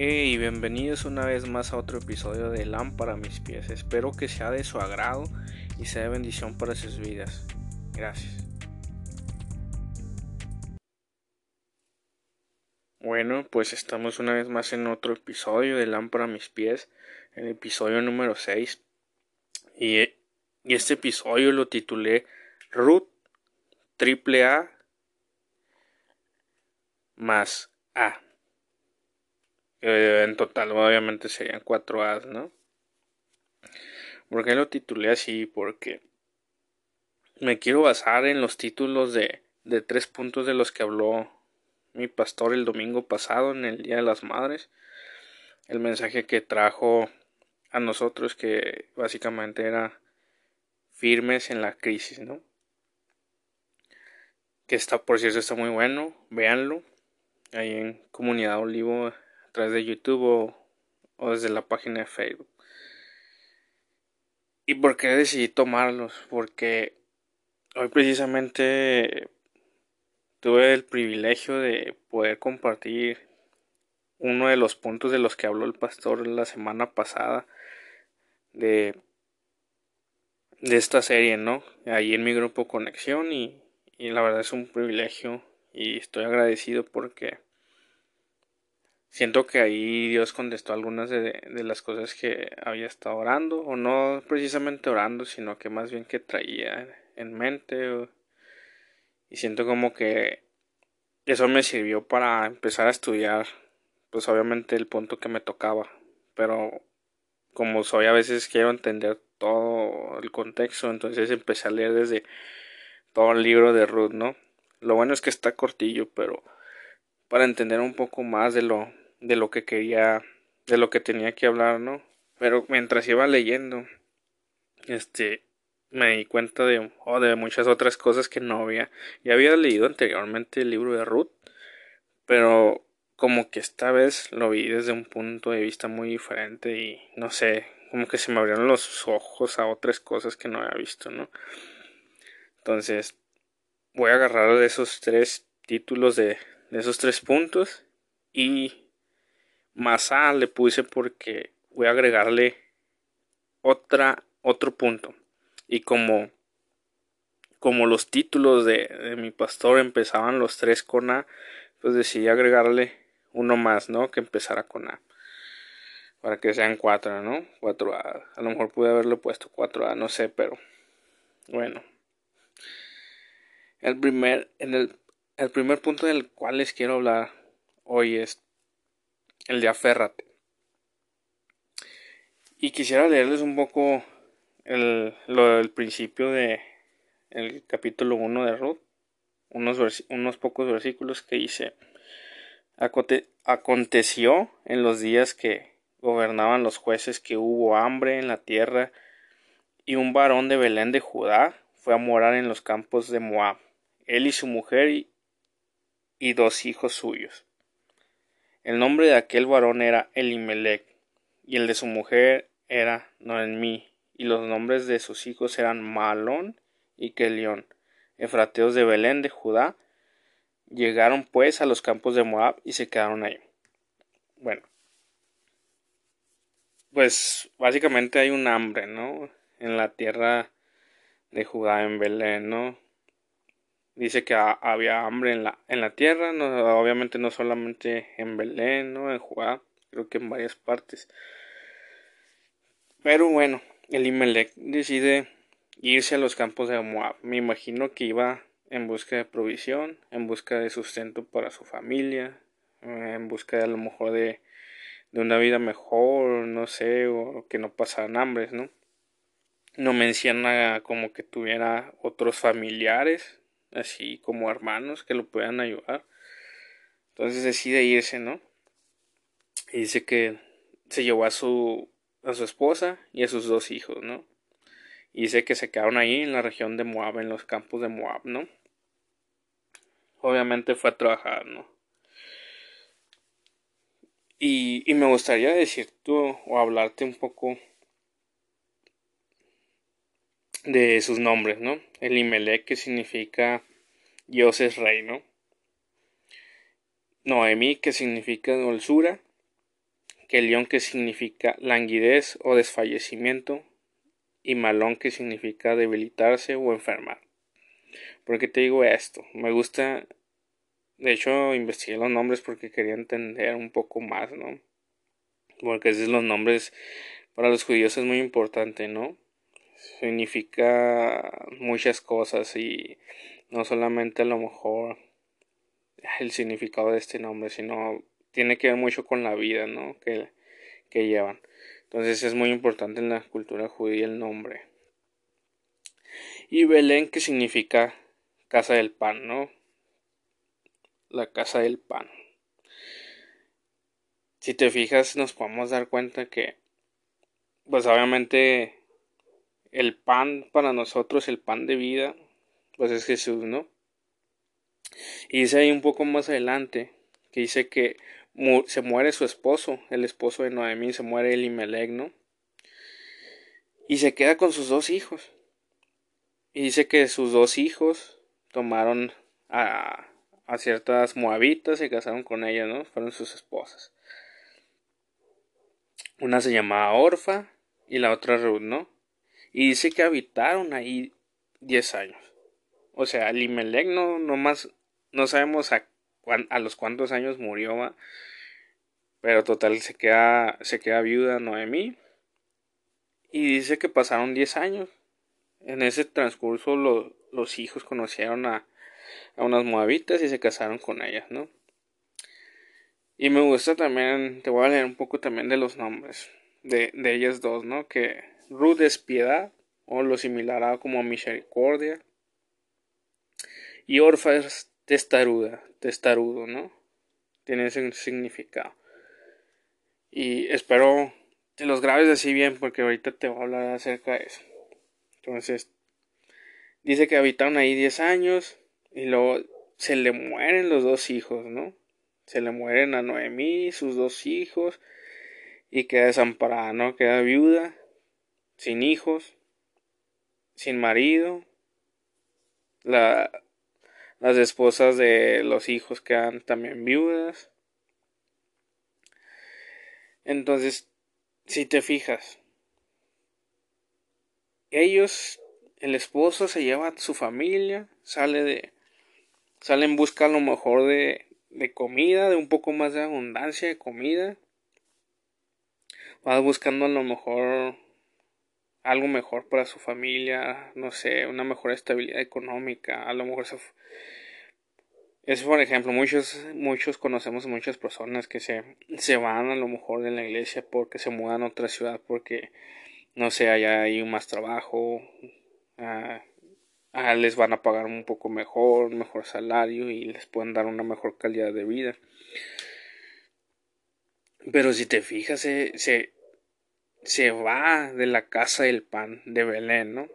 y bienvenidos una vez más a otro episodio de Lámpara a mis pies. Espero que sea de su agrado y sea de bendición para sus vidas. Gracias. Bueno, pues estamos una vez más en otro episodio de Lámpara a mis pies, el episodio número 6. Y, este episodio lo titulé Ruth triple A más A. Eh, en total, obviamente serían cuatro A's, ¿no? ¿Por qué lo titulé así? Porque me quiero basar en los títulos de, de tres puntos de los que habló mi pastor el domingo pasado en el Día de las Madres. El mensaje que trajo a nosotros que básicamente era firmes en la crisis, ¿no? Que está, por cierto, está muy bueno, véanlo. Ahí en Comunidad Olivo a través de YouTube o, desde la página de Facebook. ¿Y por qué decidí tomarlos? Porque hoy precisamente tuve el privilegio de poder compartir uno de los puntos de los que habló el pastor la semana pasada de, de esta serie, ¿no? Ahí en mi grupo Conexión y la verdad es un privilegio y estoy agradecido porque siento que ahí Dios contestó algunas de, las cosas que había estado orando, o no precisamente orando, sino que más bien que traía en mente. y siento como que eso me sirvió para empezar a estudiar, pues obviamente el punto que me tocaba, pero como soy a veces quiero entender todo el contexto, entonces empecé a leer desde todo el libro de Ruth, ¿no? Lo bueno es que está cortillo, pero para entender un poco más de lo de lo que quería, de lo que tenía que hablar, ¿no? Pero mientras iba leyendo, este, me di cuenta de, oh, de muchas otras cosas que no había. Ya había leído anteriormente el libro de Ruth, pero como que esta vez lo vi desde un punto de vista muy diferente y no sé, como que se me abrieron los ojos a otras cosas que no había visto, ¿no? Entonces, voy a agarrar esos tres títulos de, de esos tres puntos y más A le puse porque voy a agregarle otra, otro punto. Y como, como los títulos de, de mi pastor empezaban los tres con A, pues decidí agregarle uno más, ¿no? Que empezara con A. Para que sean cuatro, ¿no? A. A lo mejor pude haberlo puesto cuatro A, no sé, pero bueno. El primer, en el, el primer punto del cual les quiero hablar hoy es el de Aférrate. Y quisiera leerles un poco el, lo del principio de el capítulo 1 de Ruth, unos, unos pocos versículos que dice, aconteció en los días que gobernaban los jueces que hubo hambre en la tierra y un varón de Belén de Judá fue a morar en los campos de Moab, él y su mujer y dos hijos suyos. El nombre de aquel varón era Elimelech, y el de su mujer era Noemí, y los nombres de sus hijos eran Malón y Kelión, efrateos de Belén de Judá. Llegaron pues a los campos de Moab y se quedaron ahí. Bueno, pues básicamente hay un hambre, ¿no? En la tierra de Judá, en Belén, ¿no? Dice que había hambre en la, en la tierra, no, obviamente no solamente en Belén, ¿no? en Judá, creo que en varias partes. Pero bueno, el Imelec decide irse a los campos de Moab. Me imagino que iba en busca de provisión, en busca de sustento para su familia, en busca de a lo mejor de, de una vida mejor, no sé, o que no pasaran hambres, ¿no? No menciona como que tuviera otros familiares, así como hermanos que lo puedan ayudar. Entonces decide irse, ¿no? Y dice que se llevó a su a su esposa y a sus dos hijos, ¿no? Y dice que se quedaron ahí en la región de Moab, en los campos de Moab, ¿no? Obviamente fue a trabajar, ¿no? Y, y me gustaría decirte o hablarte un poco de sus nombres, ¿no? El Imelec, que significa Dios es rey, ¿no? Noemí, que significa dulzura, Kelión que significa languidez o desfallecimiento y malón que significa debilitarse o enfermar. ¿Por qué te digo esto? Me gusta, de hecho investigué los nombres porque quería entender un poco más, ¿no? Porque esos los nombres para los judíos es muy importante, ¿no? Significa muchas cosas y no solamente a lo mejor el significado de este nombre, sino tiene que ver mucho con la vida, ¿no? Que, que llevan. Entonces es muy importante en la cultura judía el nombre. Y Belén, que significa casa del pan, ¿no? La casa del pan. Si te fijas, nos podemos dar cuenta que, pues obviamente, el pan para nosotros, el pan de vida, pues es Jesús, ¿no? Y dice ahí un poco más adelante, que dice que se muere su esposo, el esposo de Noemí, se muere Elimelech, ¿no? Y se queda con sus dos hijos. Y dice que sus dos hijos tomaron a, a ciertas moabitas, se casaron con ellas, ¿no? Fueron sus esposas. Una se llamaba Orfa y la otra Ruth, ¿no? Y dice que habitaron ahí diez años. O sea, Elimelech no, no más, no sabemos a, a los cuántos años murió, pero total se queda, se queda viuda Noemí. Y dice que pasaron diez años. En ese transcurso los hijos conocieron a, a unas moabitas y se casaron con ellas, ¿no? Y me gusta también, te voy a leer un poco también de los nombres de, de ellas dos, ¿no? Que Ruth es piedad, o lo similar como misericordia. Y Orfa es testaruda, testarudo, ¿no? Tiene ese significado. Y espero te los grabes así bien porque ahorita te voy a hablar acerca de eso. Entonces, dice que habitaron ahí 10 años y luego se le mueren los dos hijos, ¿no? Se le mueren a Noemí, sus dos hijos, y queda desamparada, ¿no? Queda viuda, sin hijos, sin marido. La, las esposas de los hijos quedan también viudas. Entonces, si te fijas, ellos, el esposo se lleva a su familia, sale de, sale en busca a lo mejor de, de comida, de un poco más de abundancia de comida. Va buscando a lo mejor algo mejor para su familia, no sé, una mejor estabilidad económica, a lo mejor se, es por ejemplo, muchos, muchos conocemos muchas personas que se, se van a lo mejor de la iglesia porque se mudan a otra ciudad porque no sé, allá hay más trabajo, ah, ah, les van a pagar un poco mejor, mejor salario y les pueden dar una mejor calidad de vida. Pero si te fijas, se, se, se va de la casa del pan de Belén, ¿no?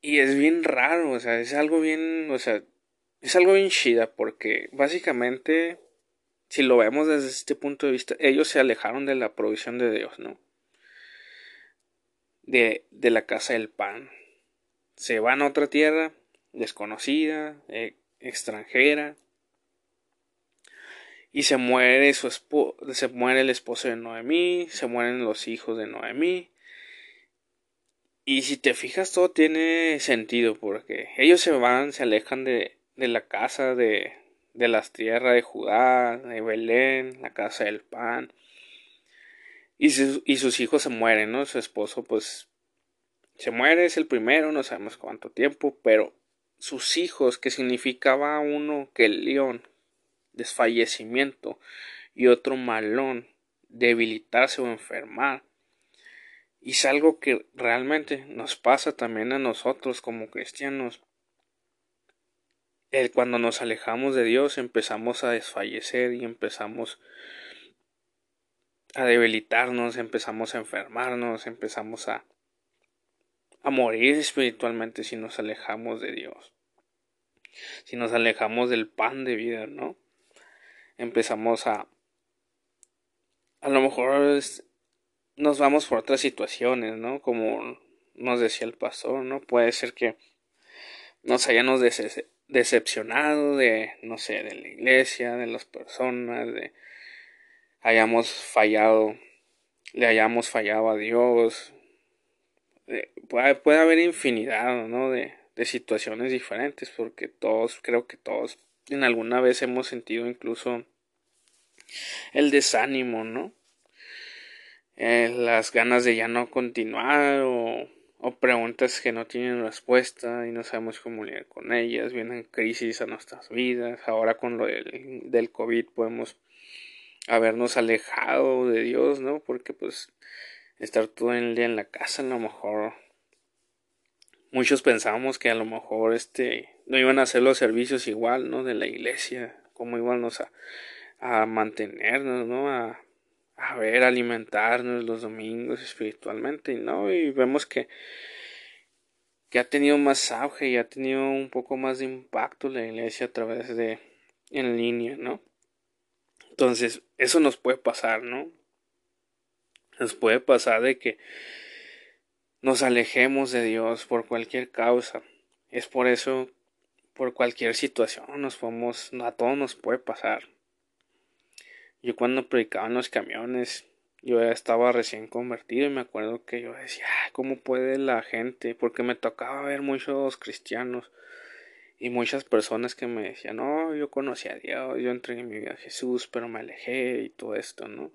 Y es bien raro, o sea, es algo bien, o sea, es algo bien chida porque básicamente, si lo vemos desde este punto de vista, ellos se alejaron de la provisión de Dios, ¿no? De, de la casa del pan. Se van a otra tierra desconocida, eh, extranjera, y se muere su se muere el esposo de Noemí, se mueren los hijos de Noemí, y si te fijas, todo tiene sentido porque ellos se van, se alejan de, de la casa de, de las tierras de Judá, de Belén, la casa del pan. Y, y sus hijos se mueren, ¿no? Su esposo, pues, se muere, es el primero, no sabemos cuánto tiempo, pero sus hijos, que significaba uno que el león, desfallecimiento, y otro malón, debilitarse o enfermar. Y es algo que realmente nos pasa también a nosotros como cristianos. Cuando nos alejamos de Dios empezamos a desfallecer y empezamos a debilitarnos, empezamos a enfermarnos, empezamos a, a morir espiritualmente si nos alejamos de Dios. Si nos alejamos del pan de vida, ¿no? Empezamos a a lo mejor nos vamos por otras situaciones, ¿no? Como nos decía el pastor, ¿no? Puede ser que nos hayamos decepcionado de, no sé, de la iglesia, de las personas, de, hayamos fallado, le hayamos fallado a Dios. Eh, puede, puede, haber infinidad, ¿no? De, de situaciones diferentes, porque todos, creo que todos en alguna vez hemos sentido incluso el desánimo, ¿no? Eh, las ganas de ya no continuar o, preguntas que no tienen respuesta y no sabemos cómo lidiar con ellas, vienen crisis a nuestras vidas, ahora con lo del, del COVID podemos habernos alejado de Dios, ¿no? Porque pues estar todo el día en la casa a lo mejor muchos pensábamos que a lo mejor este no iban a hacer los servicios igual, ¿no? De la iglesia, cómo íbamos a, a mantenernos, ¿no? A, a ver, alimentarnos los domingos espiritualmente, ¿no? Y vemos que, que ha tenido más auge y ha tenido un poco más de impacto la iglesia a través de en línea, ¿no? Entonces, eso nos puede pasar, ¿no? Nos puede pasar de que nos alejemos de Dios por cualquier causa. Es por eso, por cualquier situación, nos podemos, a todos nos puede pasar. Yo cuando predicaba en los camiones, yo ya estaba recién convertido y me acuerdo que yo decía, ¿cómo puede la gente? Porque me tocaba ver muchos cristianos y muchas personas que me decían, no, yo conocí a Dios, yo entregué mi vida a Jesús, pero me alejé y todo esto, ¿no?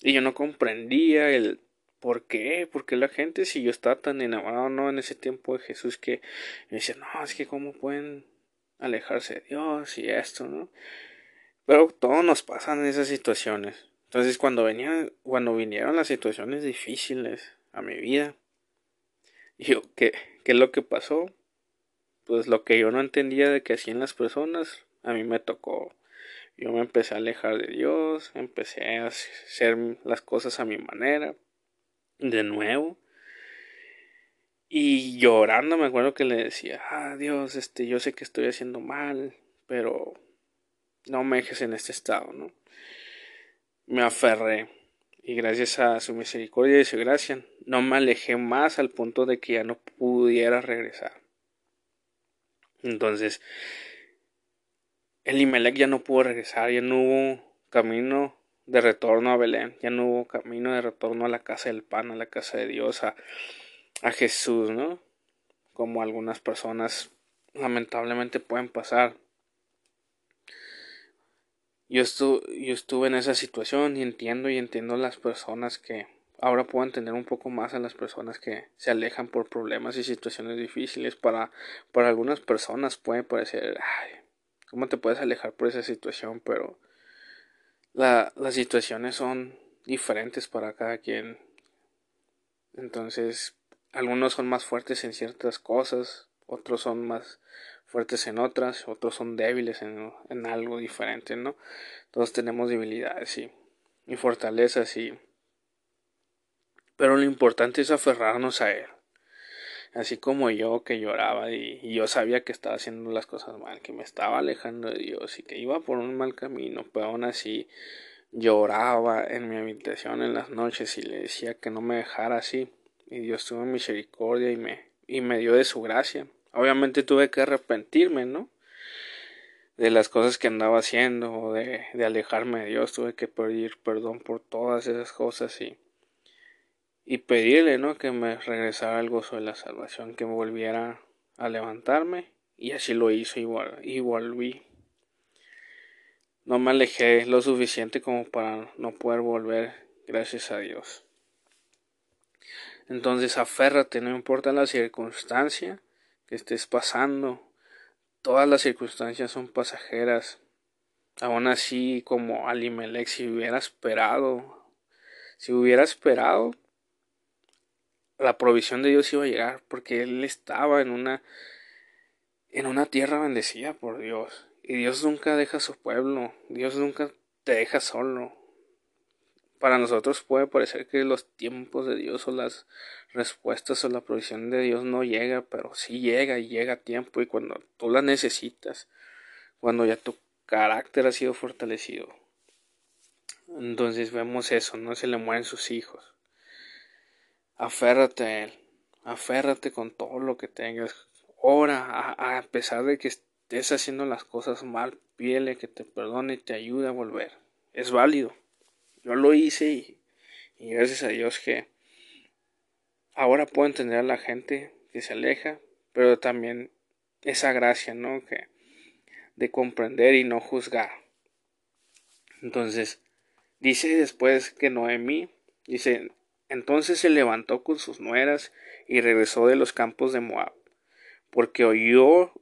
Y yo no comprendía el por qué, porque la gente, si yo estaba tan enamorado, ¿no? En ese tiempo de Jesús que me decía, no, es que cómo pueden alejarse de Dios y esto, ¿no? Pero todo nos pasa en esas situaciones. Entonces cuando venían, cuando vinieron las situaciones difíciles a mi vida, yo, ¿qué, ¿qué es lo que pasó? Pues lo que yo no entendía de que hacían las personas, a mí me tocó. Yo me empecé a alejar de Dios, empecé a hacer las cosas a mi manera, de nuevo. Y llorando me acuerdo que le decía, ah Dios, este, yo sé que estoy haciendo mal, pero no me dejes en este estado, ¿no? Me aferré y gracias a su misericordia y su gracia no me alejé más al punto de que ya no pudiera regresar. Entonces, el Imelec ya no pudo regresar, ya no hubo camino de retorno a Belén, ya no hubo camino de retorno a la casa del pan, a la casa de Dios, a, a Jesús, ¿no? Como algunas personas lamentablemente pueden pasar. Yo, yo estuve en esa situación y entiendo y entiendo las personas que ahora puedo entender un poco más a las personas que se alejan por problemas y situaciones difíciles. Para, para algunas personas puede parecer, ay, ¿cómo te puedes alejar por esa situación? Pero la, las situaciones son diferentes para cada quien. Entonces, algunos son más fuertes en ciertas cosas, otros son más fuertes en otras, otros son débiles en, en algo diferente, ¿no? Todos tenemos debilidades y, y fortalezas y... Pero lo importante es aferrarnos a Él así como yo que lloraba y, yo sabía que estaba haciendo las cosas mal, que me estaba alejando de Dios y que iba por un mal camino, pero aún así lloraba en mi habitación en las noches y le decía que no me dejara así y Dios tuvo misericordia y me y me dio de su gracia. Obviamente tuve que arrepentirme, ¿no? De las cosas que andaba haciendo o de, de alejarme de Dios, tuve que pedir perdón por todas esas cosas y y pedirle, ¿no? Que me regresara el gozo de la salvación, que me volviera a levantarme y así lo hizo igual y volví. No me alejé lo suficiente como para no poder volver, gracias a Dios. Entonces aférrate, no importa la circunstancia que estés pasando, todas las circunstancias son pasajeras. Aún así, como Alimelech, si hubiera esperado, si hubiera esperado, la provisión de Dios iba a llegar porque él estaba en una en una tierra bendecida por Dios. Y Dios nunca deja a su pueblo Dios nunca te deja solo. Para nosotros puede parecer que los tiempos de Dios o las respuestas o la provisión de Dios no llega pero sí llega y llega a tiempo. Y cuando tú la necesitas cuando ya tu carácter ha sido fortalecido entonces vemos eso no se le mueren sus hijos aférrate a Él, aférrate con todo lo que tengas. Ora, a, pesar de que estés haciendo las cosas mal, pídele que te perdone y te ayude a volver. Es válido, yo lo hice y, y gracias a Dios que ahora puedo entender a la gente que se aleja, pero también esa gracia, ¿no? Que de comprender y no juzgar. Entonces, dice después que Noemí, dice, entonces se levantó con sus nueras y regresó de los campos de Moab, porque oyó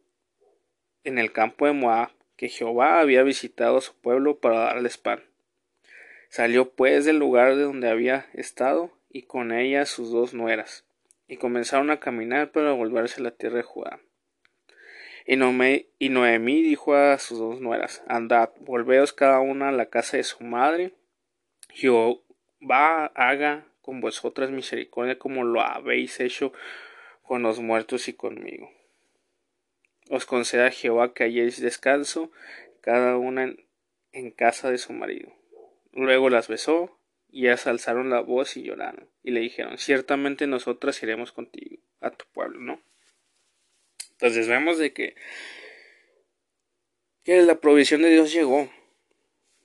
en el campo de Moab que Jehová había visitado a su pueblo para darles pan. Salió pues del lugar de donde había estado y con ella sus dos nueras, y comenzaron a caminar para volverse a la tierra de Judá. Y, Noemí dijo a sus dos nueras, Andad, volveos cada una a la casa de su madre, Jehová haga con vosotras misericordia como lo habéis hecho con los muertos y conmigo. Os conceda Jehová que halléis descanso, cada una en, casa de su marido. Luego las besó, y ellas alzaron la voz y lloraron, y le dijeron, ciertamente nosotras iremos contigo a tu pueblo, ¿no? Entonces vemos de que, que la provisión de Dios llegó,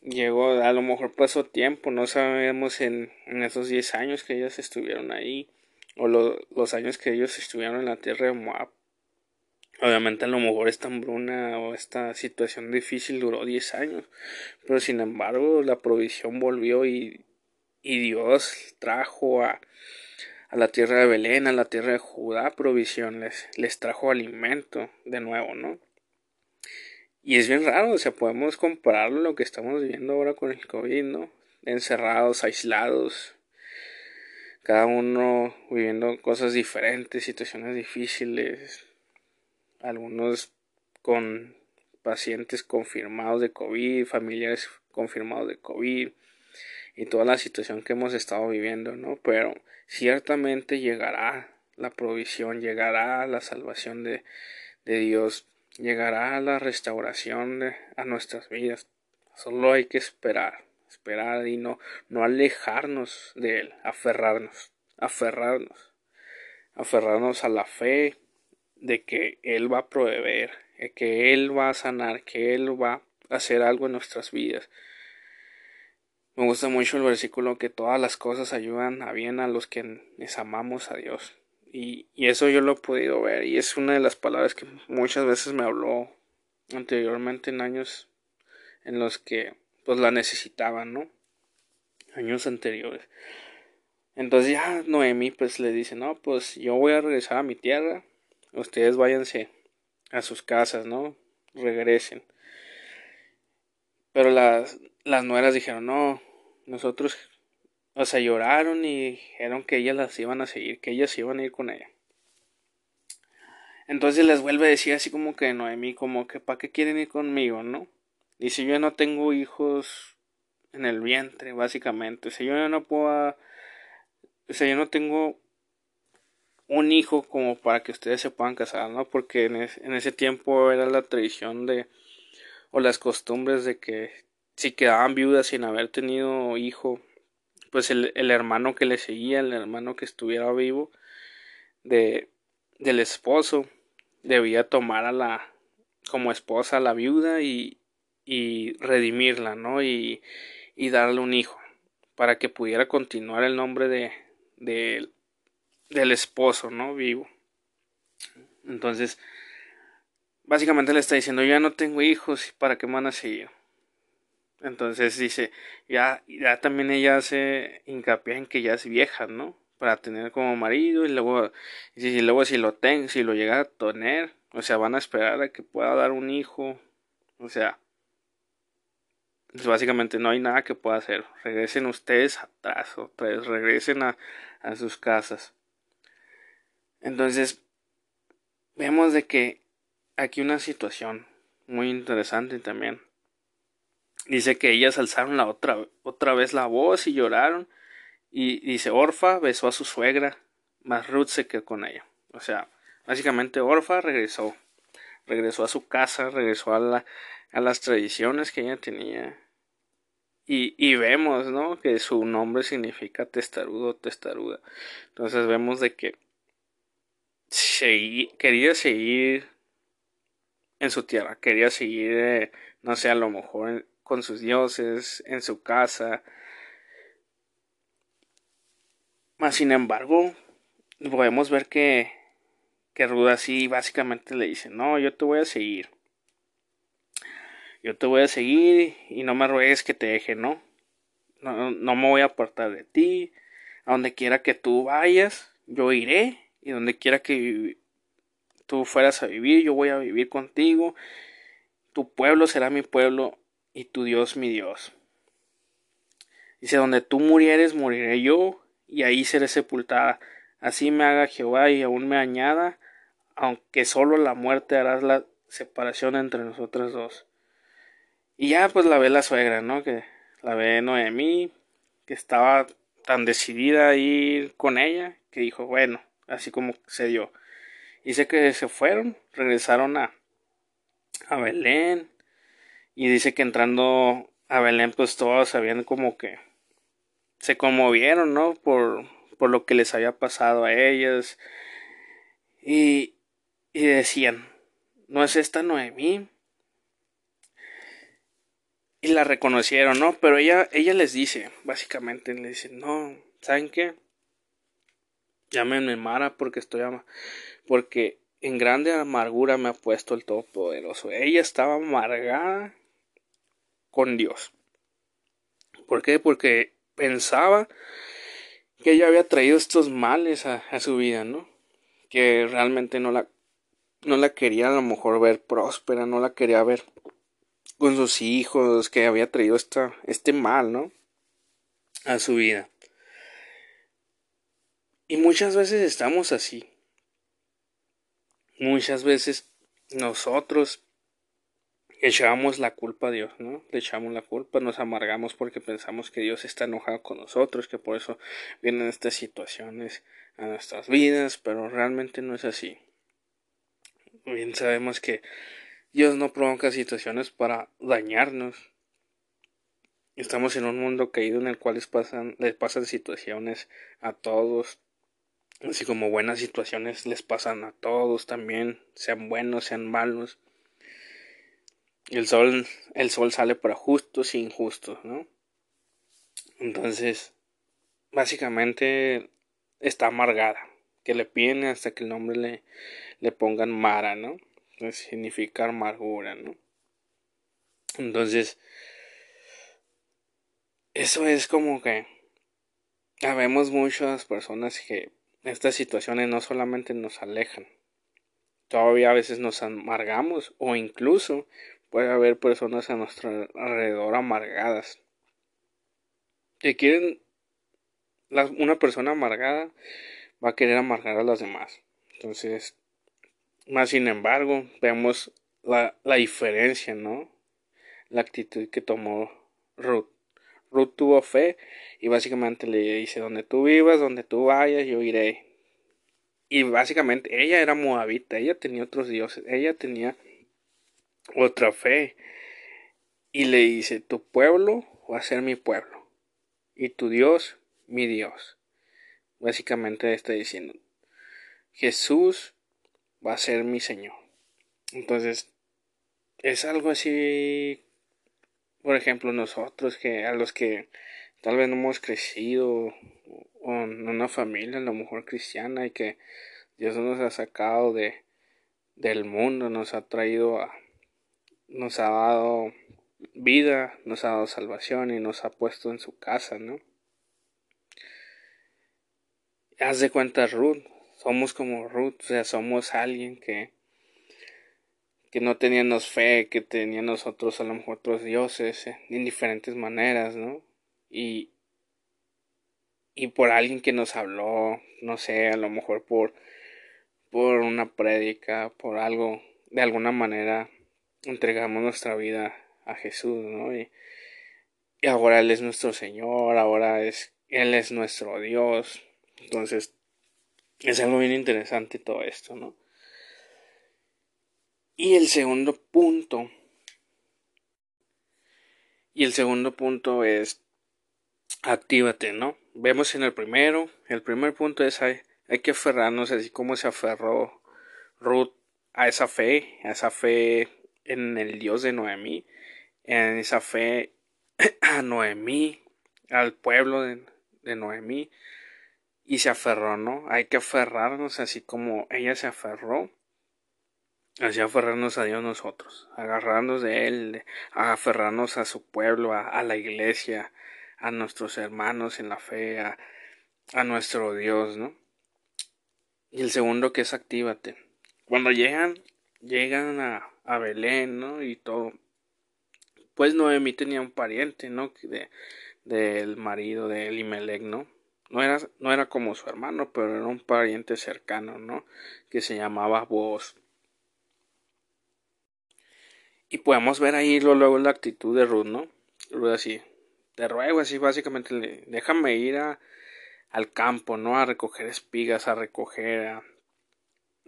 llegó, a lo mejor pasó tiempo, no sabemos en, en esos 10 años que ellos estuvieron ahí, o los años que ellos estuvieron en la tierra de Moab. Obviamente a lo mejor esta hambruna o esta situación difícil duró 10 años, pero sin embargo la provisión volvió y, y Dios trajo a, a la tierra de Belén, a la tierra de Judá provisión, les, les trajo alimento de nuevo, ¿no? Y es bien raro, o sea, podemos compararlo lo que estamos viviendo ahora con el COVID, ¿no? Encerrados, aislados, cada uno viviendo cosas diferentes, situaciones difíciles, algunos con pacientes confirmados de COVID, familiares confirmados de COVID y toda la situación que hemos estado viviendo, ¿no? Pero ciertamente llegará la provisión, llegará la salvación de, de Dios llegará la restauración a nuestras vidas. Solo hay que esperar, esperar y no, no alejarnos de Él, aferrarnos, aferrarnos, aferrarnos a la fe de que Él va a proveer, que Él va a sanar, que Él va a hacer algo en nuestras vidas. Me gusta mucho el versículo que todas las cosas ayudan a bien a los que les amamos a Dios. Y, eso yo lo he podido ver y es una de las palabras que muchas veces me habló anteriormente en años en los que pues la necesitaban, ¿no? Años anteriores. Entonces ya Noemi pues le dice, no, pues yo voy a regresar a mi tierra, ustedes váyanse a sus casas, ¿no? Regresen. Pero las, las nueras dijeron, no, nosotros o sea, lloraron y dijeron que ellas las iban a seguir, que ellas iban a ir con ella. Entonces les vuelve a decir así como que Noemí, como que ¿para qué quieren ir conmigo, no? Dice, yo no tengo hijos en el vientre, básicamente. Sea, yo no puedo... Sea, yo no tengo un hijo como para que ustedes se puedan casar, ¿no? Porque en, en ese tiempo era la tradición de... o las costumbres de que si quedaban viudas sin haber tenido hijo pues el, el, hermano que le seguía, el hermano que estuviera vivo de, del esposo, debía tomar a la como esposa a la viuda y, y redimirla, ¿no? Y, y darle un hijo para que pudiera continuar el nombre de, de del esposo, ¿no? Vivo. Entonces, básicamente le está diciendo, ya no tengo hijos, ¿para qué me van a seguir? Entonces dice, ya, ya también ella hace hincapié en que ya es vieja, ¿no? Para tener como marido y luego, y luego si lo ten, si lo llega a tener, o sea, van a esperar a que pueda dar un hijo, o sea, pues básicamente no hay nada que pueda hacer. Regresen ustedes atrás, otra vez, regresen a, a sus casas. Entonces, vemos de que aquí una situación muy interesante también Dice que ellas alzaron la otra, otra vez la voz y lloraron. Y dice, Orfa besó a su suegra, más Ruth se quedó con ella. O sea, básicamente Orfa regresó. Regresó a su casa, regresó a, la, a las tradiciones que ella tenía. Y, y vemos, ¿no? Que su nombre significa testarudo, testaruda. Entonces vemos de que quería seguir en su tierra, quería seguir, eh, no sé, a lo mejor con sus dioses, en su casa, Más sin embargo, podemos ver que, que Ruth así básicamente le dice, no, yo te voy a seguir. Yo te voy a seguir y no me ruegues que te deje, ¿no? No, no me voy a apartar de ti. A donde quiera que tú vayas, yo iré. Y donde quiera que tú fueras a vivir, yo voy a vivir contigo. Tu pueblo será mi pueblo y tu Dios mi Dios. Dice, donde tú murieres, moriré yo, y ahí seré sepultada. Así me haga Jehová y aún me añada, aunque solo la muerte hará la separación entre nosotros dos. Y ya pues la ve la suegra, ¿no? Que la ve Noemí, que estaba tan decidida a ir con ella, que dijo, bueno, así como se dio. Dice que se fueron, regresaron a, a Belén, y dice que entrando a Belén, pues todos habían como que se conmovieron, ¿no? Por, por lo que les había pasado a ellas. Y, y decían, ¿no es esta Noemí? Y la reconocieron, ¿no? Pero ella, ella les dice, básicamente, le dice, no, ¿saben qué? Llámenme Mara porque estoy ama porque en grande amargura me ha puesto el Todopoderoso. Ella estaba amargada con Dios. ¿Por qué? Porque pensaba que ella había traído estos males a, su vida, ¿no? Que realmente no la, no la quería a lo mejor ver próspera, no la quería ver con sus hijos, que había traído esta, este mal, ¿no? A su vida. Y muchas veces estamos así. Muchas veces nosotros echamos la culpa a Dios, ¿no? Le echamos la culpa, nos amargamos porque pensamos que Dios está enojado con nosotros, que por eso vienen estas situaciones a nuestras vidas, pero realmente no es así. Bien sabemos que Dios no provoca situaciones para dañarnos. Estamos en un mundo caído en el cual les pasan, les pasan situaciones a todos, así como buenas situaciones les pasan a todos también, sean buenos, sean malos. El sol, el sol sale para justos e injustos, ¿no? Entonces, básicamente está amargada. Que le piden hasta que el nombre le, le pongan Mara, ¿no? significa amargura, ¿no? Entonces, eso es como que habemos muchas personas que estas situaciones no solamente nos alejan, todavía a veces nos amargamos o incluso puede haber personas a nuestro alrededor amargadas. Que quieren una persona amargada va a querer amargar a las demás. Entonces más sin embargo vemos la, la diferencia no la actitud que tomó Ruth. Ruth tuvo fe y básicamente le dice donde tú vivas donde tú vayas yo iré y básicamente ella era moabita ella tenía otros dioses ella tenía otra fe y le dice, tu pueblo va a ser mi pueblo y tu Dios mi Dios. Básicamente está diciendo, Jesús va a ser mi Señor. Entonces, es algo así, por ejemplo, nosotros que a los que tal vez no hemos crecido en una familia a lo mejor cristiana y que Dios nos ha sacado de del mundo, nos ha traído a nos ha dado vida, nos ha dado salvación y nos ha puesto en su casa, ¿no? Haz de cuenta Ruth, somos como Ruth, o sea, somos alguien que que no teníamos fe, que tenía nosotros a lo mejor otros dioses eh, en diferentes maneras, ¿no? Y y por alguien que nos habló, no sé, a lo mejor por por una prédica, por algo de alguna manera entregamos nuestra vida a Jesús, ¿no? Y, ahora Él es nuestro Señor, ahora es, Él es nuestro Dios. Entonces, es algo bien interesante todo esto, ¿no? Y el segundo punto. Y el segundo punto es actívate, ¿no? Vemos en el primero, el primer punto es hay, hay que aferrarnos así como se aferró Ruth a esa fe, a esa fe en el Dios de Noemí, en esa fe a Noemí, al pueblo de, Noemí, y se aferró, ¿no? Hay que aferrarnos así como ella se aferró, así aferrarnos a Dios nosotros, agarrarnos de Él, aferrarnos a su pueblo, a, la iglesia, a nuestros hermanos en la fe, a, a nuestro Dios, ¿no? Y el segundo que es actívate. Cuando llegan, llegan a, a Belén, ¿no? Y todo. Pues Noemí tenía un pariente, ¿no? De, del marido de Elimelech, ¿no? No era, no era como su hermano, pero era un pariente cercano, ¿no? Que se llamaba Boaz. Y podemos ver ahí luego la actitud de Ruth, ¿no? Ruth así, te ruego así básicamente, déjame ir a, al campo, ¿no? A recoger espigas, a recoger, a,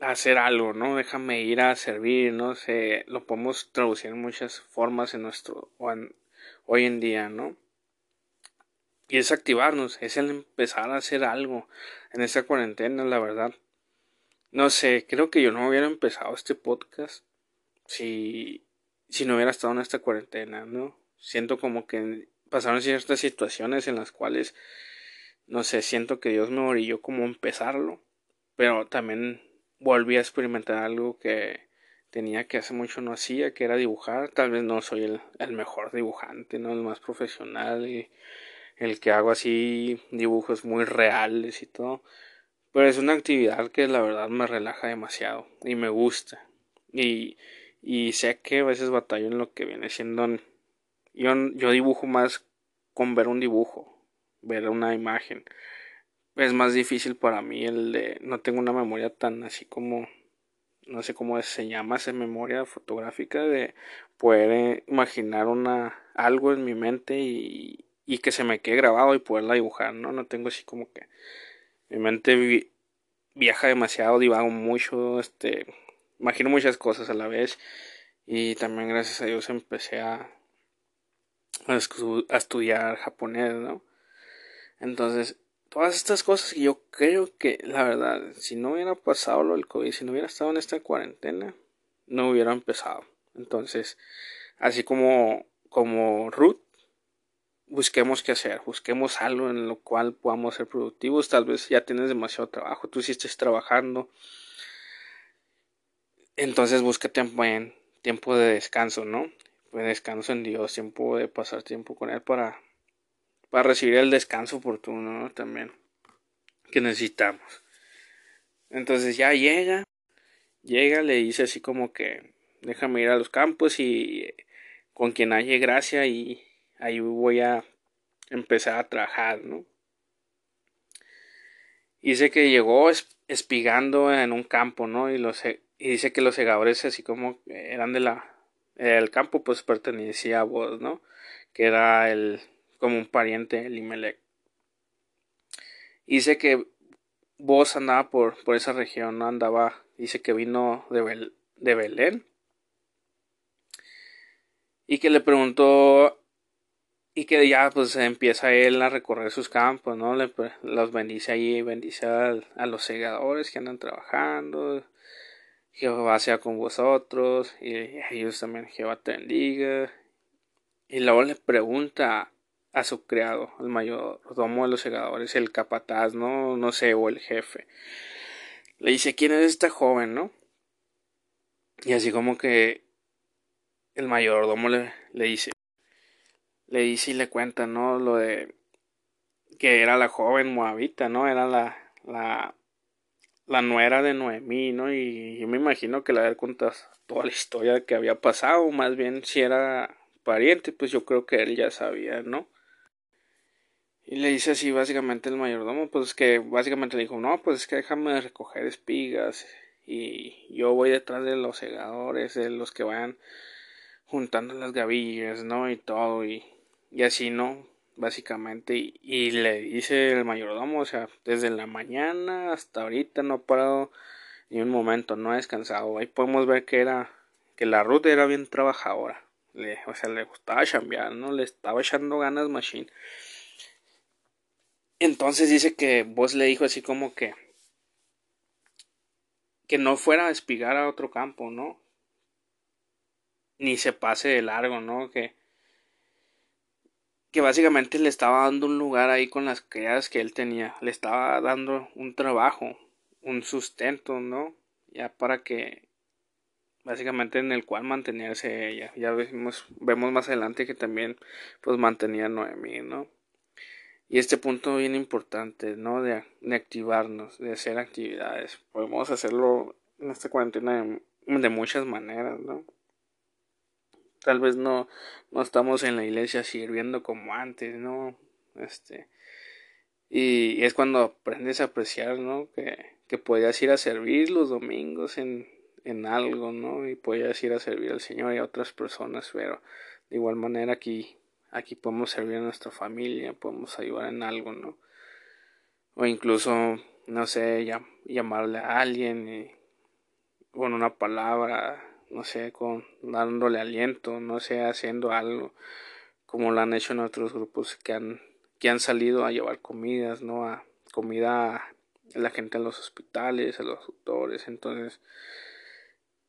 hacer algo, ¿no? Déjame ir a servir, no sé, lo podemos traducir en muchas formas en nuestro, hoy en día, ¿no? Y es activarnos, es el empezar a hacer algo en esta cuarentena, la verdad. No sé, creo que yo no hubiera empezado este podcast si, si no hubiera estado en esta cuarentena, ¿no? Siento como que pasaron ciertas situaciones en las cuales, no sé, siento que Dios me orilló como empezarlo, pero también volví a experimentar algo que tenía que hace mucho no hacía, que era dibujar. Tal vez no soy el, mejor dibujante, no el más profesional y el que hago así dibujos muy reales y todo. Pero es una actividad que la verdad me relaja demasiado y me gusta. Y, y sé que a veces batallo en lo que viene siendo... Yo, yo dibujo más con ver un dibujo, ver una imagen. Es más difícil para mí el de... No tengo una memoria tan así como... No sé cómo se llama esa memoria fotográfica de poder imaginar una algo en mi mente y, y que se me quede grabado y poderla dibujar, ¿no? No tengo así como que mi mente viaja demasiado, divago mucho, este, imagino muchas cosas a la vez y también gracias a Dios empecé a, a, estudiar japonés, ¿no? Entonces, todas estas cosas que yo creo que, la verdad, si no hubiera pasado lo del COVID, si no hubiera estado en esta cuarentena, no hubiera empezado. Entonces, así como, como Ruth, busquemos qué hacer, busquemos algo en lo cual podamos ser productivos. Tal vez ya tienes demasiado trabajo, tú sí estés trabajando. Entonces busca tiempo en tiempo de descanso, ¿no? De descanso en Dios, tiempo de pasar tiempo con Él para, para recibir el descanso oportuno ¿no? también que necesitamos. Entonces ya llega, llega, le dice así como que déjame ir a los campos y con quien haya gracia y ahí voy a empezar a trabajar, ¿no? Dice que llegó espigando en un campo, ¿no? Y, los, y dice que los segadores así como eran de la... El campo pues pertenecía a vos, ¿no? Que era el... como un pariente del Imelec. Dice que vos andaba por, por esa región. Andaba... Dice que vino de, de Belén. Y que le preguntó y que ya pues empieza él a recorrer sus campos, ¿no? Le, los bendice ahí, bendice a, los segadores que andan trabajando, Jehová sea con vosotros, y ellos también Jehová te bendiga. Y luego le pregunta a su criado, el mayordomo de los segadores, el capataz, ¿no? No sé, o el jefe. Le dice, ¿quién es este joven, no? Y así como que el mayordomo le, le dice, le dice y le cuenta, ¿no? Lo de que era la joven moabita, ¿no? Era la, la, la nuera de Noemí, ¿no? Y yo me imagino que le había contado toda la historia que había pasado, más bien si era pariente, pues yo creo que él ya sabía, ¿no? Y le dice así básicamente el mayordomo, pues que básicamente le dijo, no, pues es que déjame recoger espigas y yo voy detrás de los segadores, de los que vayan juntando las gavillas, ¿no? Y todo, y y así, ¿no? Básicamente, y, le dice el mayordomo, o sea, desde la mañana hasta ahorita no ha parado ni un momento, no ha descansado. Ahí podemos ver que era, que la ruta era bien trabajadora. Le, o sea, le gustaba chambear, ¿no? Le estaba echando ganas machine. Entonces dice que vos le dijo así como que que no fuera a espigar a otro campo, ¿no? Ni se pase de largo, ¿no? Que que básicamente le estaba dando un lugar ahí con las criadas que él tenía, le estaba dando un trabajo, un sustento, ¿no? Ya para que básicamente en el cual mantenerse ella. Ya vemos, vemos más adelante que también pues mantenía a Noemí, ¿no? Y este punto bien importante, ¿no? De, de activarnos, de hacer actividades. Podemos hacerlo en esta cuarentena de, de muchas maneras, ¿no? Tal vez no, no estamos en la iglesia sirviendo como antes, ¿no? Este, y, es cuando aprendes a apreciar, ¿no? Que, que podías ir a servir los domingos en, en algo, ¿no? Y podías ir a servir al Señor y a otras personas, pero de igual manera aquí, aquí podemos servir a nuestra familia, podemos ayudar en algo, ¿no? O incluso, no sé, llamarle a alguien y, con una palabra, no sé, con dándole aliento, no sé, haciendo algo como lo han hecho en otros grupos que han que han salido a llevar comidas, ¿no? A comida a la gente en los hospitales, a los doctores, entonces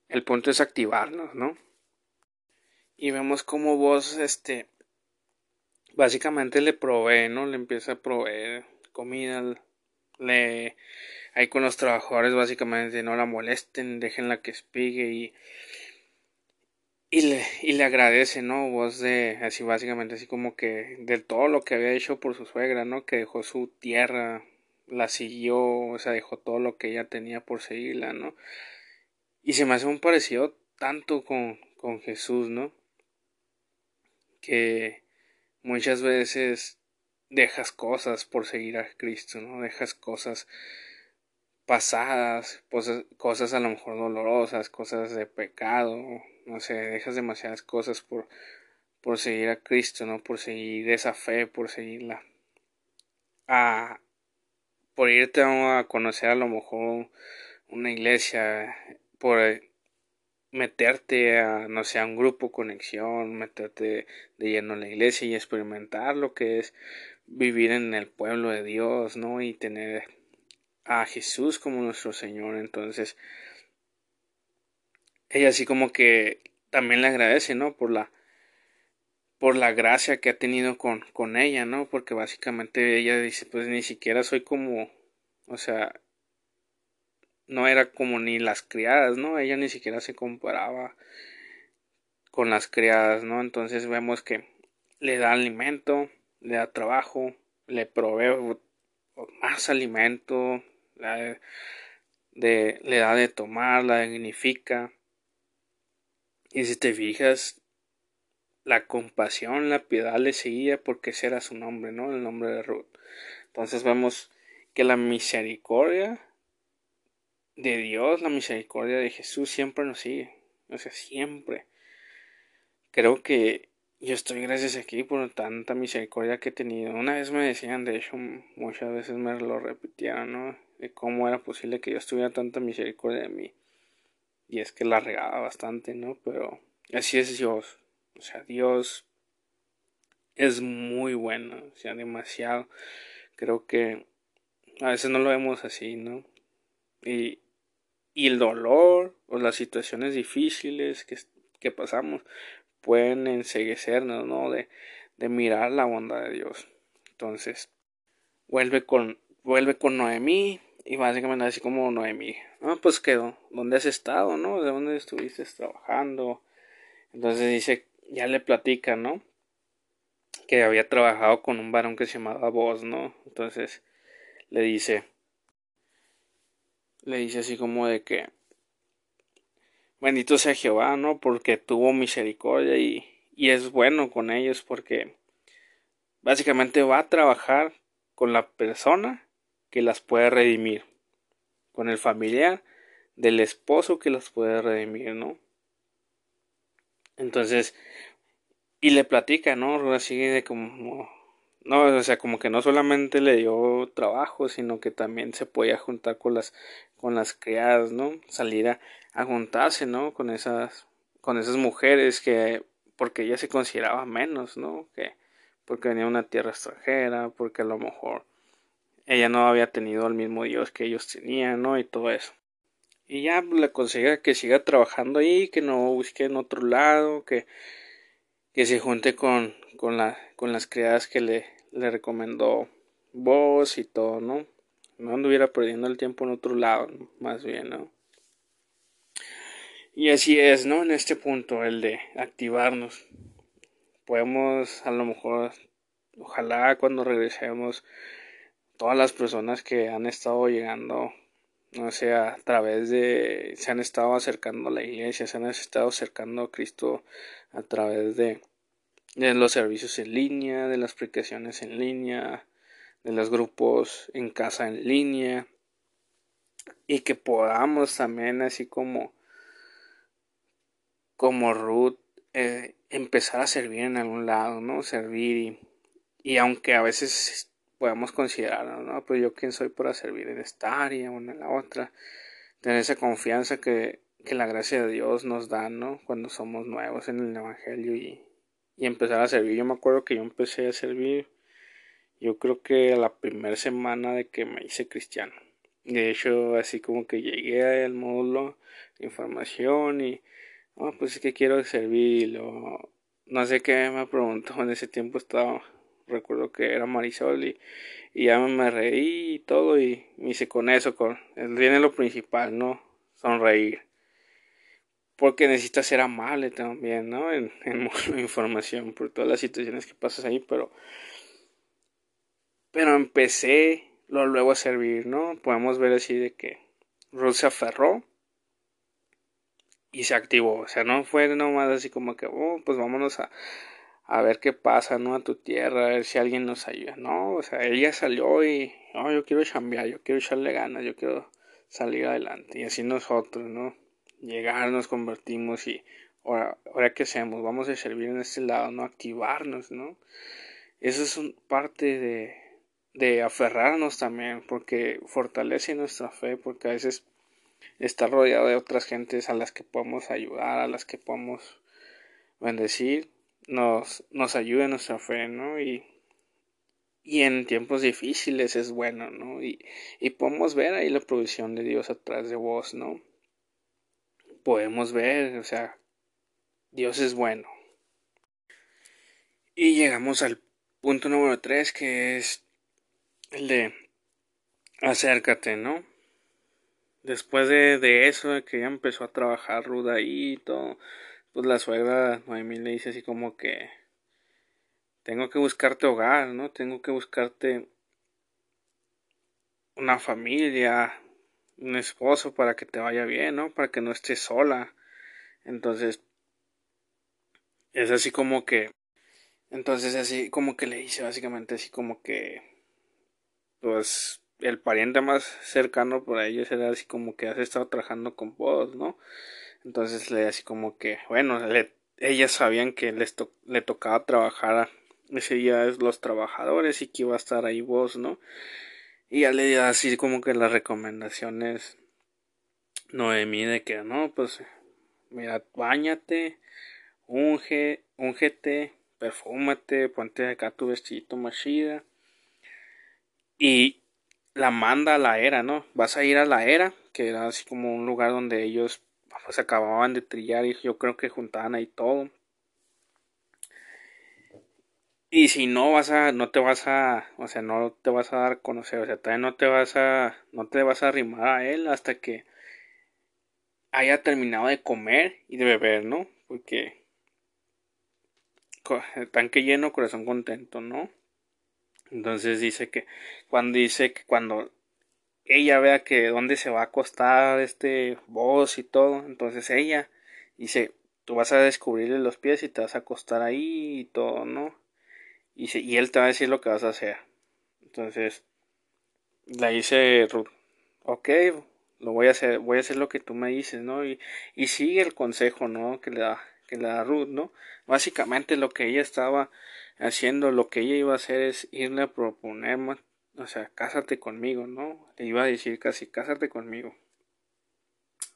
el punto es activarnos, ¿no? Y vemos cómo vos, este, básicamente le provee, ¿no? Le empieza a proveer comida, le, ahí con los trabajadores básicamente no la molesten, déjenla que espigue y y le, y le agradece, ¿no? Voz de, así básicamente, así como que de todo lo que había hecho por su suegra, ¿no? Que dejó su tierra, la siguió, o sea, dejó todo lo que ella tenía por seguirla, ¿no? Y se me hace un parecido tanto con, con Jesús, ¿no? Que muchas veces dejas cosas por seguir a Cristo, ¿no? Dejas cosas pasadas, cosas, cosas a lo mejor dolorosas, cosas de pecado, no sé, dejas demasiadas cosas por, por seguir a Cristo, ¿no? Por seguir esa fe, por seguirla. A, por irte a conocer a lo mejor una iglesia, por meterte a, no sé, a un grupo conexión, meterte de lleno en la iglesia y experimentar lo que es vivir en el pueblo de Dios, ¿no? Y tener a Jesús como nuestro Señor. Entonces, ella así como que también le agradece, ¿no? Por la por la gracia que ha tenido con, con ella, ¿no? Porque básicamente ella dice, pues ni siquiera soy como, o sea, no era como ni las criadas, ¿no? Ella ni siquiera se comparaba con las criadas, ¿no? Entonces vemos que le da alimento, le da trabajo, le provee más alimento, de, le da de tomar, la dignifica, y si te fijas, la compasión, la piedad le seguía porque ese era su nombre, ¿no? El nombre de Ruth. Entonces vemos que la misericordia de Dios, la misericordia de Jesús siempre nos sigue. O sea, siempre. Creo que yo estoy gracias aquí por tanta misericordia que he tenido. Una vez me decían, de hecho, muchas veces me lo repitieron, ¿no? De cómo era posible que yo tuviera tanta misericordia de mí. Y es que la regaba bastante, ¿no? Pero así es Dios. O sea, Dios es muy bueno, o sea, demasiado. Creo que a veces no lo vemos así, ¿no? Y, y el dolor o las situaciones difíciles que, que pasamos pueden enseguecernos, ¿no? De, de mirar la bondad de Dios. Entonces, vuelve con, vuelve con Noemí y básicamente así como Noemí, ah, pues quedó, ¿dónde has estado, no? ¿De dónde estuviste trabajando? Entonces dice, ya le platica, ¿no? Que había trabajado con un varón que se llamaba Vos, ¿no? Entonces le dice, le dice así como de que, bendito sea Jehová, ¿no? Porque tuvo misericordia y, y es bueno con ellos porque básicamente va a trabajar con la persona que las puede redimir, con el familiar del esposo que las puede redimir, ¿no? Entonces, y le platica, ¿no? Así de como, no, o sea, como que no solamente le dio trabajo, sino que también se podía juntar con las, con las criadas, ¿no? Salir a, juntarse, ¿no? Con esas, con esas mujeres que, porque ella se consideraba menos, ¿no? Que, porque venía de una tierra extranjera, porque a lo mejor ella no había tenido al mismo Dios que ellos tenían, ¿no? Y todo eso. Y ya le aconseja que siga trabajando ahí, que no busque en otro lado, que, que se junte con, con, la, con las criadas que le, le recomendó vos y todo, ¿no? No anduviera perdiendo el tiempo en otro lado, más bien, ¿no? Y así es, ¿no? En este punto, el de activarnos. Podemos, a lo mejor, ojalá cuando regresemos, todas las personas que han estado llegando, no sé, a través de, se han estado acercando a la iglesia, se han estado acercando a Cristo a través de, de los servicios en línea, de las predicaciones en línea, de los grupos en casa en línea y que podamos también así como como Ruth eh, empezar a servir en algún lado, ¿no? Servir y, y aunque a veces podamos considerar, ¿no? Pues yo quién soy para servir en esta área o en la otra, tener esa confianza que, que la gracia de Dios nos da, ¿no? Cuando somos nuevos en el Evangelio y, y empezar a servir. Yo me acuerdo que yo empecé a servir yo creo que la primera semana de que me hice cristiano. De hecho, así como que llegué al módulo de información y, oh, pues es que quiero servir. no sé qué me preguntó en ese tiempo estaba, recuerdo que era Marisol y, y ya me reí y todo y me hice con eso, con, viene lo principal, ¿no? Sonreír. Porque necesitas ser amable también, ¿no? En, en información por todas las situaciones que pasas ahí, pero pero empecé lo luego a servir, ¿no? Podemos ver así de que Ruth se aferró y se activó. O sea, no fue nomás así como que, oh, pues vámonos a, a ver qué pasa, ¿no? A tu tierra, a ver si alguien nos ayuda. No, o sea, ella salió y, oh, yo quiero chambear, yo quiero echarle ganas, yo quiero salir adelante. Y así nosotros, ¿no? Llegar, nos convertimos y ahora, ahora qué hacemos, vamos a servir en este lado, ¿no? Activarnos, ¿no? Eso es un, parte de, de aferrarnos también, porque fortalece nuestra fe, porque a veces está rodeado de otras gentes a las que podemos ayudar, a las que podemos bendecir, nos, nos ayuda nuestra fe, ¿no? Y, y en tiempos difíciles es bueno, ¿no? Y, y podemos ver ahí la provisión de Dios atrás de vos, ¿no? Podemos ver, o sea, Dios es bueno. Y llegamos al punto número tres que es el de acércate, ¿no? Después de, de eso, que ya empezó a trabajar ruda y todo, pues la suegra Noemí le dice así como que tengo que buscarte hogar, ¿no? Tengo que buscarte una familia, un esposo para que te vaya bien, ¿no? Para que no estés sola. Entonces, es así como que, entonces así como que le dice básicamente así como que pues el pariente más cercano por ellos era así como que has estado trabajando con vos, ¿no? Entonces le así como que, bueno, ellas sabían que les le tocaba trabajar ese día es los trabajadores y que iba a estar ahí vos, ¿no? Y ya le dio así como que las recomendaciones Noemí de que no, pues mira, bañate, unge, ungete, perfúmate, ponte acá tu vestidito más chida y la manda a la era, ¿no? Vas a ir a la era, que era así como un lugar donde ellos pues, acababan de trillar y yo creo que juntaban ahí todo. Y si no vas a, no te vas a, o sea, no te vas a dar a conocer, o sea, también no te vas a, no te vas a arrimar a él hasta que haya terminado de comer y de beber, ¿no? Porque tanque lleno, corazón contento, ¿no? Entonces dice que cuando dice que cuando ella vea que dónde se va a acostar este voz y todo, entonces ella dice, tú vas a descubrirle los pies y te vas a acostar ahí y todo, ¿no? Y, y él te va a decir lo que vas a hacer. Entonces, le dice Ruth, ok, lo voy a hacer, voy a hacer lo que tú me dices, ¿no? Y, y sigue el consejo, ¿no? Que le da, que le da Ruth, ¿no? Básicamente lo que ella estaba haciendo lo que ella iba a hacer es irle a proponer, o sea, cásate conmigo, ¿no? Le iba a decir casi, cásate conmigo.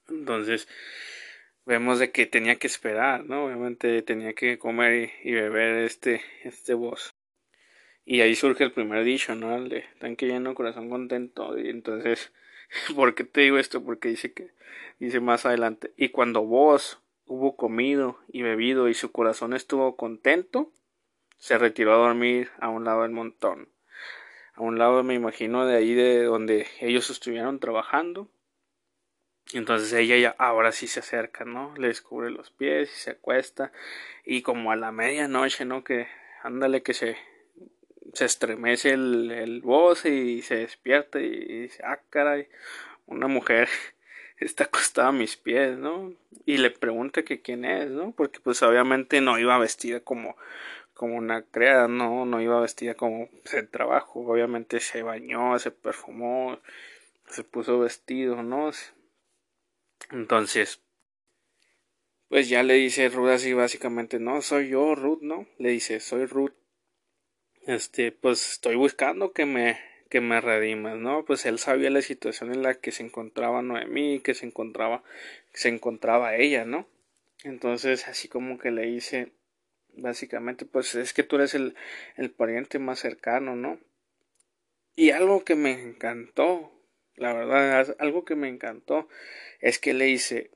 Entonces, vemos de que tenía que esperar, ¿no? Obviamente tenía que comer y, beber este, este voz. Y ahí surge el primer dicho, ¿no? El de tanque lleno, corazón contento. Y entonces, ¿por qué te digo esto? Porque dice que, dice más adelante, y cuando vos hubo comido y bebido y su corazón estuvo contento, se retiró a dormir a un lado del montón. A un lado me imagino de ahí de donde ellos estuvieron trabajando. Entonces ella ya ahora sí se acerca, ¿no? Le descubre los pies y se acuesta. Y como a la medianoche, ¿no? Que ándale que se, se estremece el, el voz y se despierta y dice, ah, caray, una mujer está acostada a mis pies, ¿no? Y le pregunta que quién es, ¿no? Porque pues obviamente no iba vestida como como una criada, no, no iba vestida como el trabajo, obviamente se bañó, se perfumó, se puso vestido, ¿no? Entonces, pues ya le dice Ruth así básicamente, no, soy yo, Ruth, ¿no? Le dice, soy Ruth. Este, pues estoy buscando que me, que me redimas, ¿no? Pues él sabía la situación en la que se encontraba Noemí, que se encontraba, se encontraba ella, ¿no? Entonces, así como que le dice, básicamente, pues es que tú eres el, el pariente más cercano, ¿no? Y algo que me encantó, la verdad, algo que me encantó es que le dice,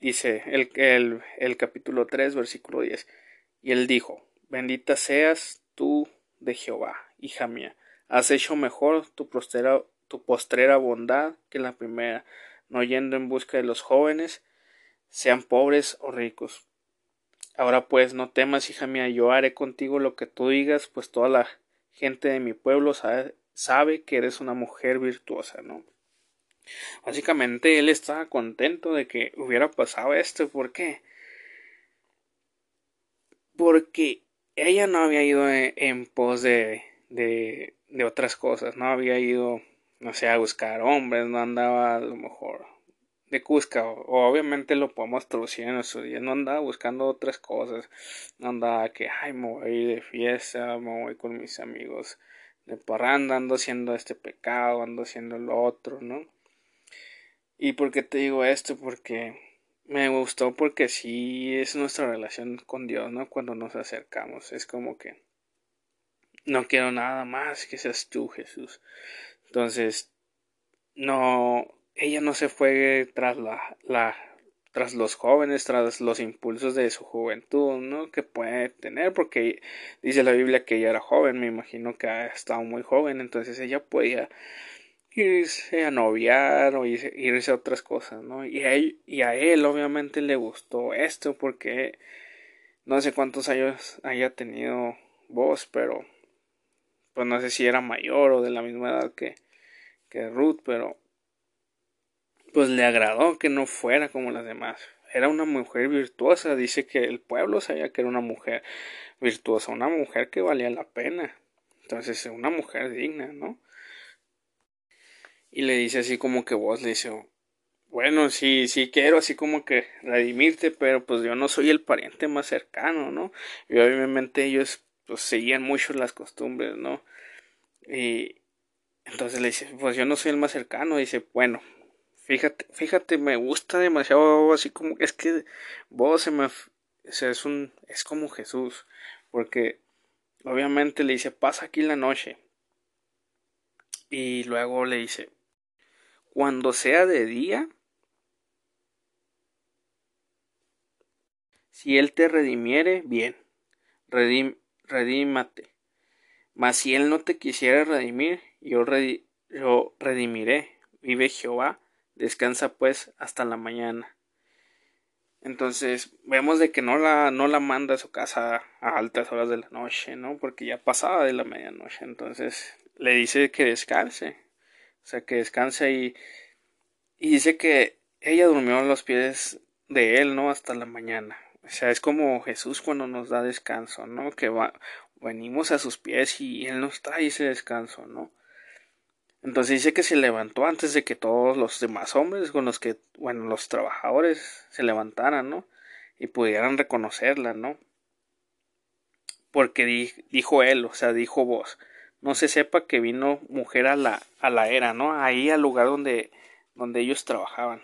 dice el, el, el capítulo 3, versículo 10, y él dijo, bendita seas tú de Jehová, hija mía, has hecho mejor tu postrera, tu postrera bondad que la primera, no yendo en busca de los jóvenes, sean pobres o ricos. Ahora pues no temas, hija mía, yo haré contigo lo que tú digas, pues toda la gente de mi pueblo sabe, sabe que eres una mujer virtuosa, ¿no? Básicamente él estaba contento de que hubiera pasado esto. ¿Por qué? Porque ella no había ido en, pos de, de, de otras cosas, no había ido, no sé, a buscar hombres, no andaba a lo mejor de Cusca, o, obviamente lo podemos traducir en nuestro día, no andaba buscando otras cosas, no andaba que, ay, me voy de fiesta, me voy con mis amigos de parranda, ando haciendo este pecado, ando haciendo lo otro, ¿no? ¿Y por qué te digo esto? Porque me gustó porque sí es nuestra relación con Dios, ¿no? Cuando nos acercamos, es como que no quiero nada más que seas tú, Jesús. Entonces, no, ella no se fue tras la, la tras los jóvenes, tras los impulsos de su juventud, ¿no? Que puede tener, porque dice la Biblia que ella era joven, me imagino que ha estado muy joven, entonces ella podía irse a noviar o irse, a otras cosas, ¿no? Y a, él, y a él obviamente le gustó esto porque no sé cuántos años haya tenido vos, pero pues no sé si era mayor o de la misma edad que, que Ruth, pero pues le agradó que no fuera como las demás. Era una mujer virtuosa, dice que el pueblo sabía que era una mujer virtuosa, una mujer que valía la pena. Entonces, una mujer digna, ¿no? y le dice así como que vos le dice, bueno, sí, sí quiero así como que redimirte, pero pues yo no soy el pariente más cercano, ¿no? Y obviamente ellos pues seguían mucho las costumbres, ¿no? Y entonces le dice, pues yo no soy el más cercano, dice, bueno, fíjate, fíjate, me gusta demasiado así como es que vos se me es un es como Jesús, porque obviamente le dice, pasa aquí la noche. Y luego le dice, cuando sea de día, si él te redimiere, bien, redim, redímate. Mas si él no te quisiera redimir, yo, yo redimiré. Vive Jehová, descansa pues hasta la mañana. Entonces vemos de que no la, no la manda a su casa a altas horas de la noche, ¿no? Porque ya pasaba de la medianoche. Entonces le dice que descanse. O sea, que descansa y, y dice que ella durmió a los pies de él, ¿no? Hasta la mañana. O sea, es como Jesús cuando nos da descanso, ¿no? Que va, venimos a sus pies y Él nos trae ese descanso, ¿no? Entonces dice que se levantó antes de que todos los demás hombres con los que, bueno, los trabajadores se levantaran, ¿no? Y pudieran reconocerla, ¿no? Porque dijo él, o sea, dijo vos, no se sepa que vino mujer a la, a la era, ¿no? Ahí al lugar donde, donde ellos trabajaban.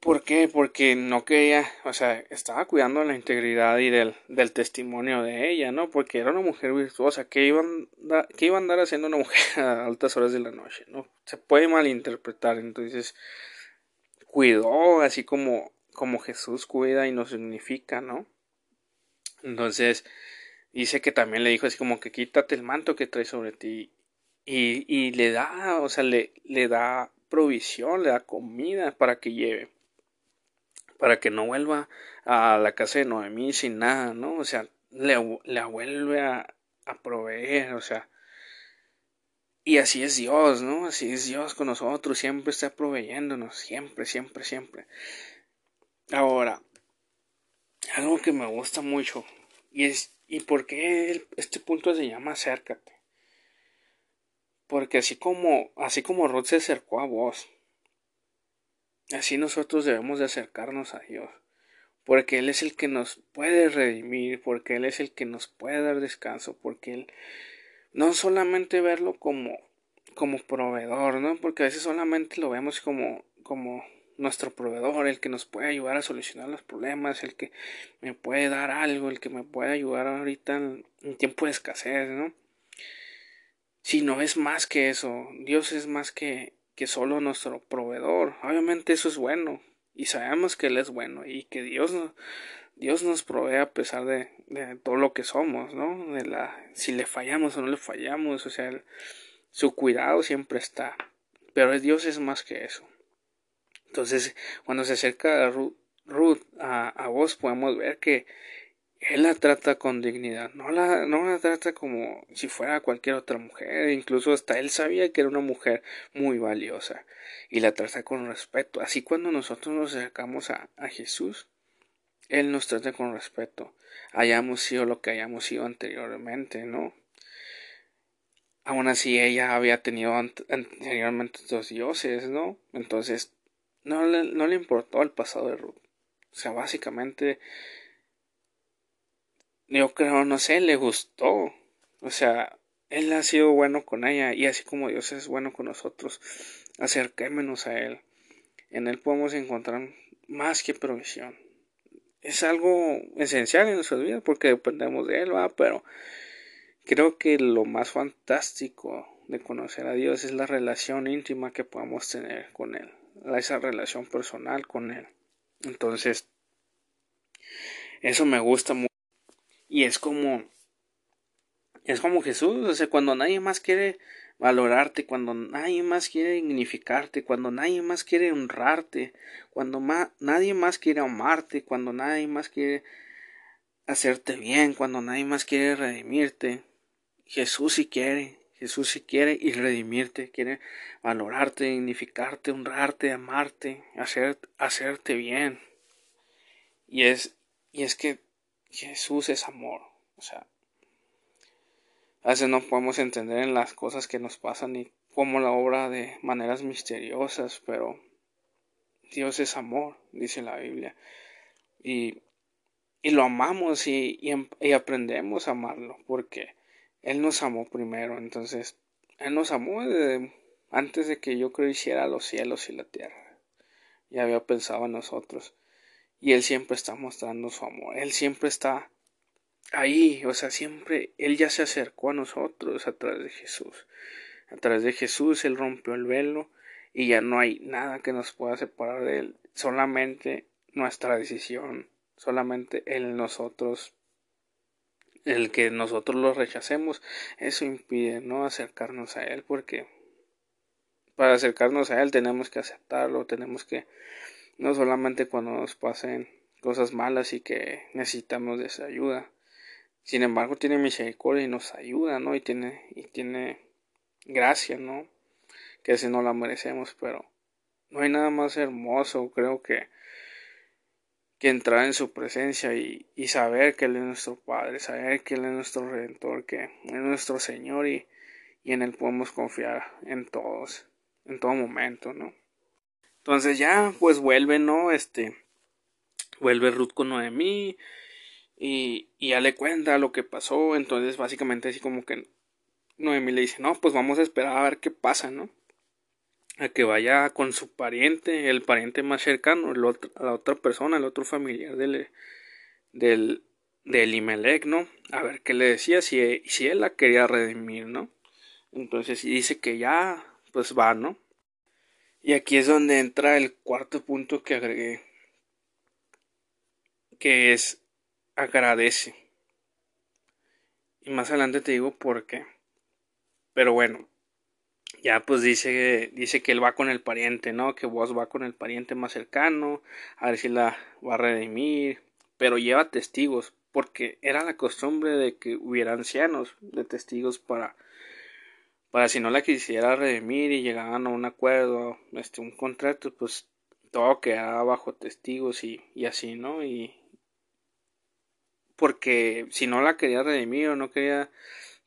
¿Por qué? Porque no quería, o sea, estaba cuidando la integridad y del, del testimonio de ella, ¿no? Porque era una mujer virtuosa. ¿Qué iban, ¿Qué iba a andar haciendo una mujer a altas horas de la noche, ¿no? Se puede malinterpretar, entonces, cuidó así como, como Jesús cuida y nos significa, ¿no? Entonces, dice que también le dijo así como que quítate el manto que trae sobre ti. Y, y le da, o sea, le, le da provisión, le da comida para que lleve. Para que no vuelva a la casa de Noemí sin nada, ¿no? O sea, le, le vuelve a, proveer, o sea, y así es Dios, ¿no? Así es Dios con nosotros, siempre está proveyéndonos, siempre, siempre, siempre. Ahora, algo que me gusta mucho, y es, ¿y por qué este punto se llama acércate? Porque así como, así como Ruth se acercó a vos, así nosotros debemos de acercarnos a Dios. Porque Él es el que nos puede redimir, porque Él es el que nos puede dar descanso, porque Él no solamente verlo como, como proveedor, ¿no? Porque a veces solamente lo vemos como, como nuestro proveedor, el que nos puede ayudar a solucionar los problemas, el que me puede dar algo, el que me puede ayudar ahorita en, tiempo de escasez, ¿no? Si no es más que eso, Dios es más que, que solo nuestro proveedor. Obviamente eso es bueno, y sabemos que Él es bueno, y que Dios Dios nos provee a pesar de, de, todo lo que somos, ¿no? De la, si le fallamos o no le fallamos, o sea, su cuidado siempre está. Pero Dios es más que eso. Entonces, cuando se acerca Ruth, a, a, vos, podemos ver que Él la trata con dignidad, no la, no la trata como si fuera cualquier otra mujer, incluso hasta Él sabía que era una mujer muy valiosa y la trata con respeto. Así cuando nosotros nos acercamos a, a Jesús, él nos trata con respeto, hayamos sido lo que hayamos sido anteriormente, ¿no? Aún así ella había tenido anteriormente dos dioses, ¿no? Entonces no le, no le importó el pasado de Ruth. O sea, básicamente yo creo, no sé, le gustó. O sea, él ha sido bueno con ella y así como Dios es bueno con nosotros, acerquémonos a Él. En Él podemos encontrar más que provisión es algo esencial en nuestra vida porque dependemos de Él, ¿va? pero creo que lo más fantástico de conocer a Dios es la relación íntima que podamos tener con Él, esa relación personal con Él. Entonces, eso me gusta mucho. Y es como, es como Jesús, o sea, cuando nadie más quiere valorarte, cuando nadie más quiere dignificarte, cuando nadie más quiere honrarte, cuando nadie más quiere amarte, cuando nadie más quiere hacerte bien, cuando nadie más quiere redimirte. Jesús sí quiere, Jesús sí quiere y redimirte, quiere valorarte, dignificarte, honrarte, amarte, hacer, hacerte bien. Y es, y es que Jesús es amor, o sea, a veces no podemos entender en las cosas que nos pasan y cómo la obra de maneras misteriosas, pero Dios es amor, dice la Biblia. Y, y lo amamos y, y, aprendemos a amarlo, porque Él nos amó primero. Entonces, Él nos amó antes de que yo creo hiciera los cielos y la tierra. Ya había pensado en nosotros. Y Él siempre está mostrando su amor. Él siempre está ahí, o sea, siempre Él ya se acercó a nosotros a través de Jesús. A través de Jesús Él rompió el velo y ya no hay nada que nos pueda separar de Él, solamente nuestra decisión, solamente Él nosotros, el que nosotros lo rechacemos, eso impide no acercarnos a Él, porque para acercarnos a Él tenemos que aceptarlo, tenemos que, no solamente cuando nos pasen cosas malas y que necesitamos de esa ayuda, sin embargo, tiene misericordia y nos ayuda, ¿no? Y tiene, y tiene gracia, ¿no? Que si no la merecemos, pero no hay nada más hermoso, creo que, que entrar en su presencia y, y saber que Él es nuestro Padre, saber que Él es nuestro Redentor, que es nuestro Señor y, y en Él podemos confiar en todos, en todo momento, ¿no? Entonces ya, pues vuelve, ¿no? Este, vuelve Ruth con Noemí y, y ya le cuenta lo que pasó. Entonces, básicamente, así como que Noemí le dice: No, pues vamos a esperar a ver qué pasa, ¿no? A que vaya con su pariente, el pariente más cercano, la otra persona, el otro familiar del, del, del Imelec, ¿no? A ver qué le decía, si, si él la quería redimir, ¿no? Entonces dice que ya, pues va, ¿no? Y aquí es donde entra el cuarto punto que agregué, que es agradece. Y más adelante te digo por qué. Pero bueno, ya pues dice, dice que él va con el pariente, ¿no? Que vos va con el pariente más cercano, a ver si la va a redimir, pero lleva testigos, porque era la costumbre de que hubiera ancianos de testigos para para si no la quisiera redimir y llegaban a un acuerdo, este, un contrato, pues todo quedaba bajo testigos y, así, ¿no? Y porque si no la quería redimir o no quería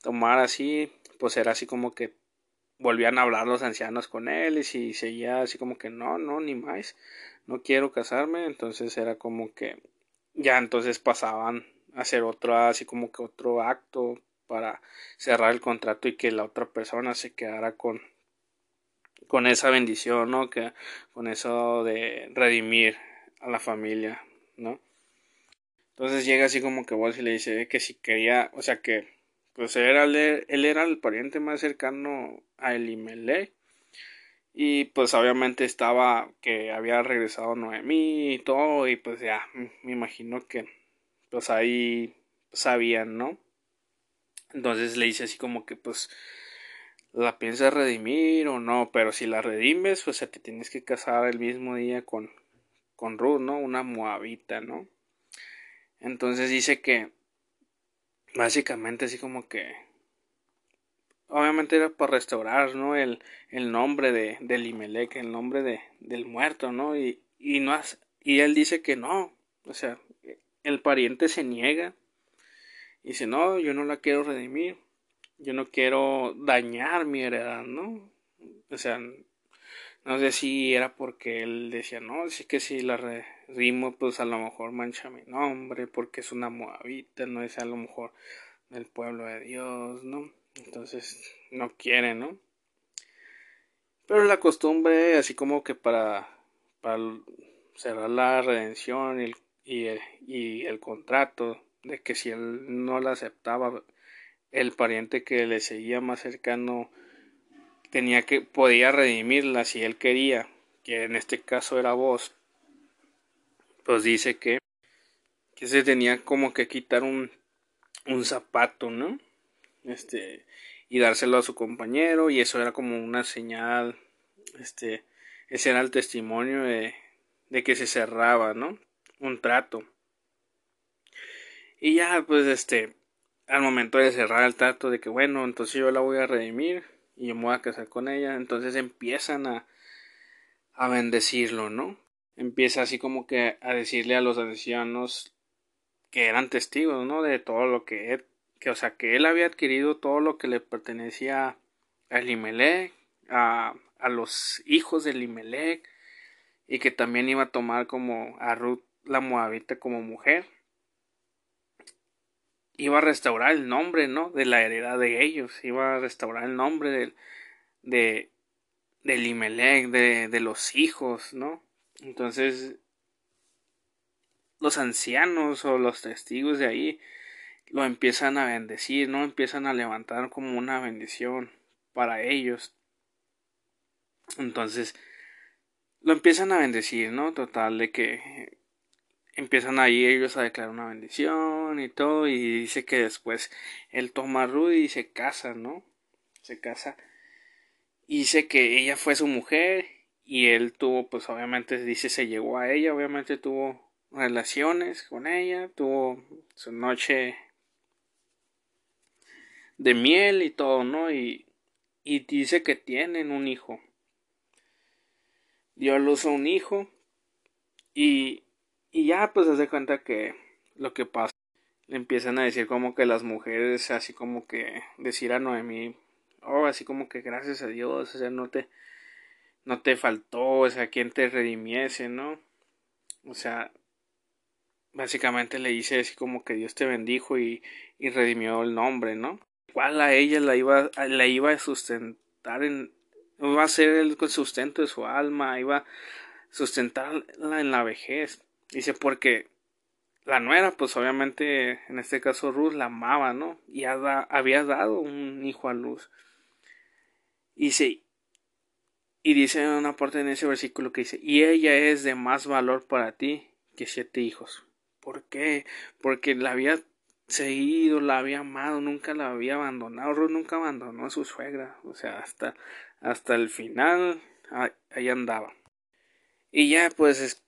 tomar así, pues era así como que volvían a hablar los ancianos con él y seguía así como que no, no, ni más, no quiero casarme, entonces era como que ya entonces pasaban a hacer otro, así como que otro acto para cerrar el contrato y que la otra persona se quedara con con esa bendición, ¿no? Que con eso de redimir a la familia, ¿no? Entonces llega así como que vos y le dice que si quería, o sea que pues era él, era el pariente más cercano a Elimelech y pues obviamente estaba que había regresado Noemí y todo y pues ya me imagino que pues ahí sabían, ¿no? Entonces le dice así como que pues la piensas redimir o no, pero si la redimes, pues te tienes que casar el mismo día con, con Ruth, ¿no? Una moabita, ¿no? Entonces dice que básicamente así como que obviamente era para restaurar, ¿no? El, el nombre de, de Limelec, el nombre de, del muerto, ¿no? Y, y, no y él dice que no, o sea, el pariente se niega y dice, no, yo no la quiero redimir. Yo no quiero dañar mi heredad, ¿no? O sea, no sé si era porque él decía, no, sí que si la redimo, pues a lo mejor mancha mi nombre, porque es una moabita, no es a lo mejor del pueblo de Dios, ¿no? Entonces, no quiere, ¿no? Pero la costumbre, así como que para, para cerrar la redención y y el, y el contrato de que si él no la aceptaba, el pariente que le seguía más cercano tenía que podía redimirla si él quería, que en este caso era vos. Pues dice que que se tenía como que quitar un un zapato, ¿no? Este y dárselo a su compañero y eso era como una señal este ese era el testimonio de, de que se cerraba, ¿no? Un trato. Y ya, pues, este, al momento de cerrar el trato de que, bueno, entonces yo la voy a redimir y yo me voy a casar con ella, entonces empiezan a, a bendecirlo, ¿no? Empieza así como que a decirle a los ancianos que eran testigos, ¿no? De todo lo que, él, que o sea, que él había adquirido todo lo que le pertenecía a Elimelech, a, a los hijos de Elimelech, y que también iba a tomar como a Ruth la Moabita como mujer iba a restaurar el nombre, ¿no? De la heredad de ellos, iba a restaurar el nombre de, de, del Imelec, de, de los hijos, ¿no? Entonces, los ancianos o los testigos de ahí lo empiezan a bendecir, ¿no? Empiezan a levantar como una bendición para ellos. Entonces, lo empiezan a bendecir, ¿no? Total de que empiezan ahí ellos a declarar una bendición y todo y dice que después él toma a Rudy y se casa, ¿no? Se casa y dice que ella fue su mujer y él tuvo pues obviamente dice se llegó a ella, obviamente tuvo relaciones con ella, tuvo su noche de miel y todo, ¿no? Y, y dice que tienen un hijo. Dio a luz a un hijo y y ya pues se hace cuenta que lo que pasa, le empiezan a decir como que las mujeres, así como que decir a Noemí, oh, así como que gracias a Dios, o sea, no te, no te faltó, o sea, quien te redimiese, ¿no? O sea, básicamente le dice así como que Dios te bendijo y, y redimió el nombre, ¿no? Igual a ella la iba, la iba a sustentar en, iba a ser el sustento de su alma, iba a sustentarla en la vejez. Dice, porque la nuera, pues obviamente, en este caso Ruth la amaba, ¿no? Y había dado un hijo a luz. Dice, Y dice una parte en ese versículo que dice, y ella es de más valor para ti que siete hijos. ¿Por qué? Porque la había seguido, la había amado, nunca la había abandonado. Ruth nunca abandonó a su suegra. O sea, hasta, hasta el final ahí andaba. Y ya pues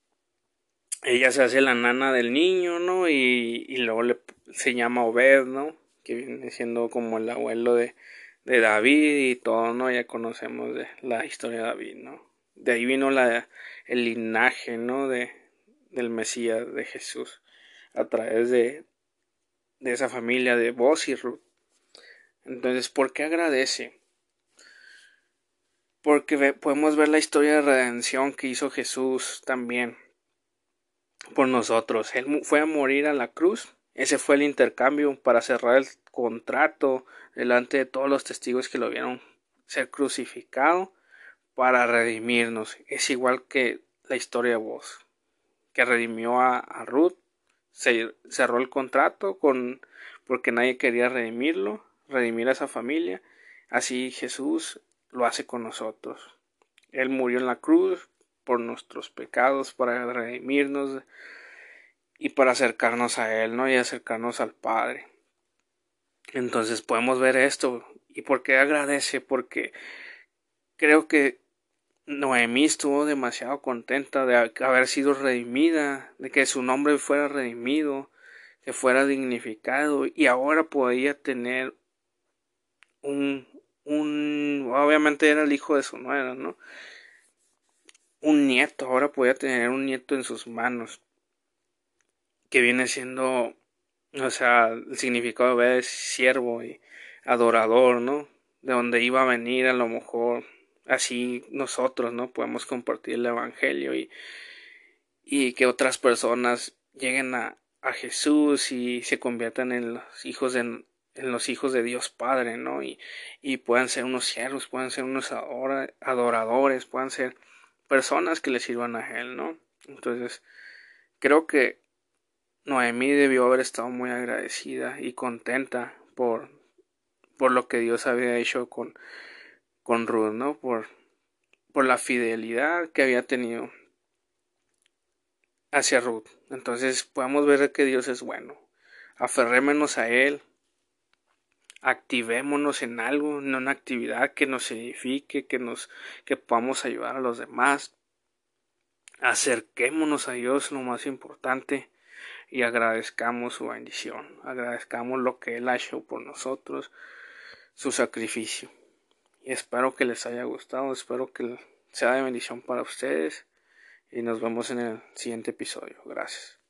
ella se hace la nana del niño, ¿no? Y, y luego le, se llama Obed, ¿no? Que viene siendo como el abuelo de, de David y todo, ¿no? Ya conocemos de la historia de David, ¿no? De ahí vino la, el linaje, ¿no? De, del Mesías, de Jesús, a través de, de esa familia de Boz y Ruth. Entonces, ¿por qué agradece? Porque podemos ver la historia de redención que hizo Jesús también por nosotros. Él fue a morir a la cruz. Ese fue el intercambio para cerrar el contrato delante de todos los testigos que lo vieron ser crucificado para redimirnos. Es igual que la historia de vos, que redimió a, Ruth, se cerró el contrato con porque nadie quería redimirlo, redimir a esa familia. Así Jesús lo hace con nosotros. Él murió en la cruz por nuestros pecados, para redimirnos y para acercarnos a Él, ¿no? Y acercarnos al Padre. Entonces podemos ver esto. ¿Y por qué agradece? Porque creo que Noemí estuvo demasiado contenta de haber sido redimida, de que su nombre fuera redimido, que fuera dignificado y ahora podía tener un, un, obviamente era el hijo de su nuera, ¿no? Un nieto, ahora podía tener un nieto en sus manos, que viene siendo o sea, el significado de siervo y adorador, ¿no? De donde iba a venir a lo mejor así nosotros, ¿no? Podemos compartir el Evangelio y, y que otras personas lleguen a, a Jesús y se conviertan en los hijos de, en los hijos de Dios Padre, ¿no? Y, y puedan ser unos siervos, puedan ser unos adoradores, puedan ser personas que le sirvan a Él, ¿no? Entonces, creo que Noemí debió haber estado muy agradecida y contenta por, por lo que Dios había hecho con, con Ruth, ¿no? Por, por la fidelidad que había tenido hacia Ruth. Entonces podemos ver que Dios es bueno. Aferrémonos a Él. Activémonos en algo, en una actividad que nos edifique, que nos, que podamos ayudar a los demás. Acerquémonos a Dios, lo más importante y agradezcamos su bendición, agradezcamos lo que Él ha hecho por nosotros, su sacrificio. Y espero que les haya gustado, espero que sea de bendición para ustedes y nos vemos en el siguiente episodio. Gracias.